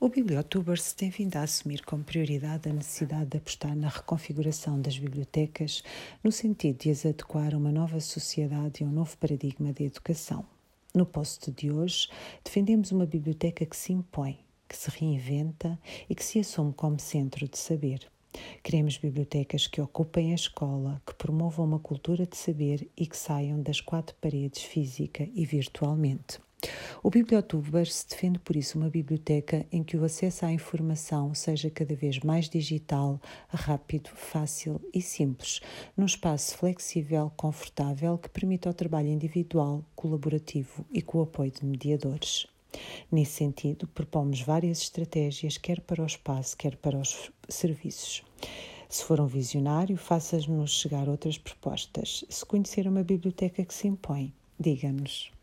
O Bibliotubers tem vindo a assumir como prioridade a necessidade de apostar na reconfiguração das bibliotecas no sentido de as adequar a uma nova sociedade e a um novo paradigma de educação. No post de hoje, defendemos uma biblioteca que se impõe, que se reinventa e que se assume como centro de saber. Queremos bibliotecas que ocupem a escola, que promovam uma cultura de saber e que saiam das quatro paredes física e virtualmente. O Bibliotubers defende por isso uma biblioteca em que o acesso à informação seja cada vez mais digital, rápido, fácil e simples, num espaço flexível, confortável que permita o trabalho individual, colaborativo e com o apoio de mediadores. Nesse sentido, propomos várias estratégias, quer para o espaço, quer para os serviços. Se for um visionário, faça-nos chegar outras propostas. Se conhecer uma biblioteca que se impõe, diga-nos.